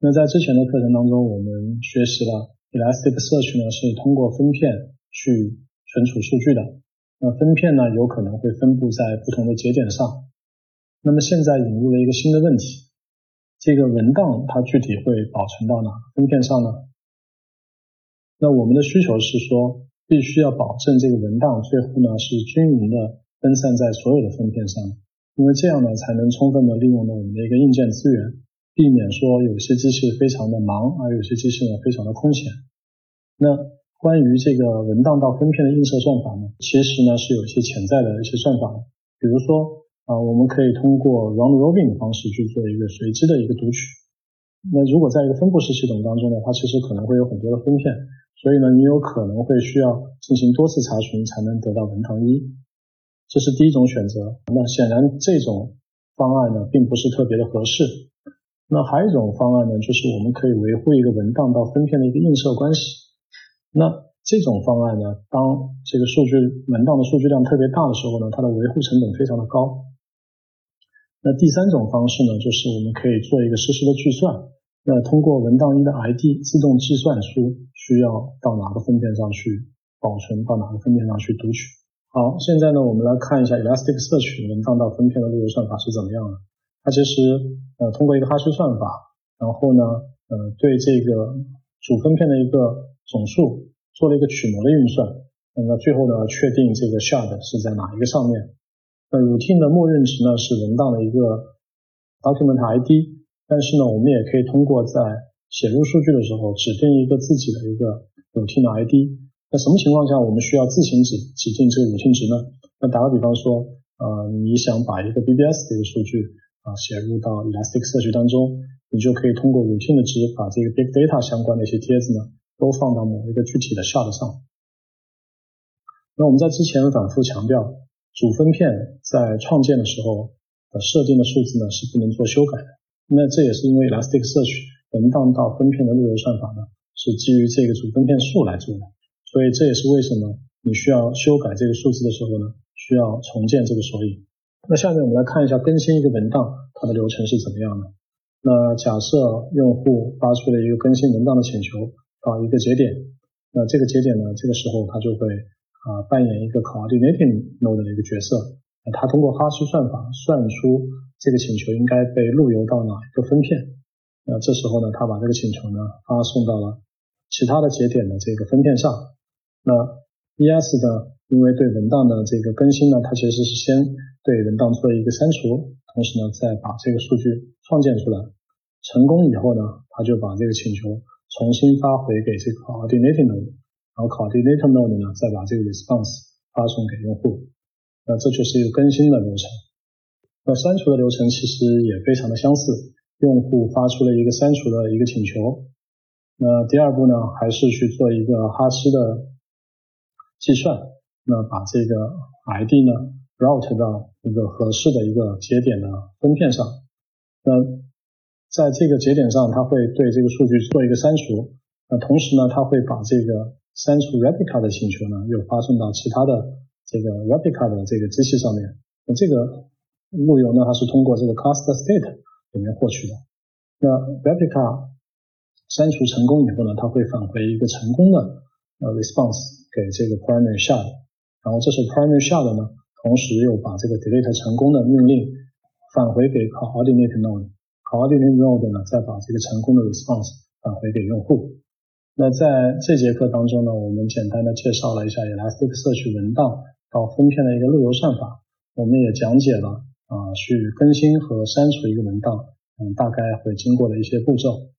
那在之前的课程当中，我们学习了 Elasticsearch 呢是通过分片去存储数据的。那分片呢有可能会分布在不同的节点上。那么现在引入了一个新的问题，这个文档它具体会保存到哪个分片上呢？那我们的需求是说，必须要保证这个文档最后呢是均匀的分散在所有的分片上，因为这样呢才能充分的利用了我们的一个硬件资源。避免说有些机器非常的忙，而有些机器呢非常的空闲。那关于这个文档到分片的映射算法呢，其实呢是有一些潜在的一些算法。比如说啊，我们可以通过 round robin 的方式去做一个随机的一个读取。那如果在一个分布式系统当中呢，它其实可能会有很多的分片，所以呢你有可能会需要进行多次查询才能得到文档一。这是第一种选择。那显然这种方案呢并不是特别的合适。那还有一种方案呢，就是我们可以维护一个文档到分片的一个映射关系。那这种方案呢，当这个数据文档的数据量特别大的时候呢，它的维护成本非常的高。那第三种方式呢，就是我们可以做一个实时的计算，那通过文档一的 ID 自动计算出需要到哪个分片上去保存，到哪个分片上去读取。好，现在呢，我们来看一下 Elasticsearch 文档到分片的路由算法是怎么样的。它其实呃通过一个哈希算法，然后呢呃对这个主分片的一个总数做了一个曲模的运算，那么最后呢确定这个 shard 是在哪一个上面。那 routine 的默认值呢是文档的一个 document ID，但是呢我们也可以通过在写入数据的时候指定一个自己的一个 routine 的 ID。那什么情况下我们需要自行指指定这个 routine 值呢？那打个比方说呃你想把一个 BBS 的一个数据啊，写入到 Elasticsearch 当中，你就可以通过 routine 的值，把这个 big data 相关的一些帖子呢，都放到某一个具体的 shard 上。那我们在之前反复强调，主分片在创建的时候的设定的数字呢是不能做修改的。那这也是因为 Elasticsearch 文档到分片的路由算法呢是基于这个主分片数来做的，所以这也是为什么你需要修改这个数字的时候呢，需要重建这个索引。那下面我们来看一下更新一个文档它的流程是怎么样的。那假设用户发出了一个更新文档的请求到一个节点，那这个节点呢，这个时候它就会啊扮演一个 coordinating node 的一个角色。那它通过哈希算法算出这个请求应该被路由到哪一个分片。那这时候呢，它把这个请求呢发送到了其他的节点的这个分片上。那 ES 呢，因为对文档的这个更新呢，它其实是先对文档做一个删除，同时呢，再把这个数据创建出来，成功以后呢，它就把这个请求重新发回给这个 coordinator node，然后 coordinator node 呢，再把这个 response 发送给用户。那这就是一个更新的流程。那删除的流程其实也非常的相似，用户发出了一个删除的一个请求，那第二步呢，还是去做一个哈希的计算，那把这个 ID 呢。route 到一个合适的一个节点的分片上，那在这个节点上，它会对这个数据做一个删除，那同时呢，它会把这个删除 replica 的请求呢，又发送到其他的这个 replica 的这个机器上面。那这个路由呢，它是通过这个 cluster state 里面获取的。那 replica 删除成功以后呢，它会返回一个成功的呃 response 给这个 primary shard，然后这是 primary shard 呢。同时又把这个 delete 成功的命令返回给 coordinate node，coordinate node 呢再把这个成功的 response 返回给用户。那在这节课当中呢，我们简单的介绍了一下 Elasticsearch 文档到分片的一个路由算法，我们也讲解了啊去更新和删除一个文档，嗯大概会经过的一些步骤。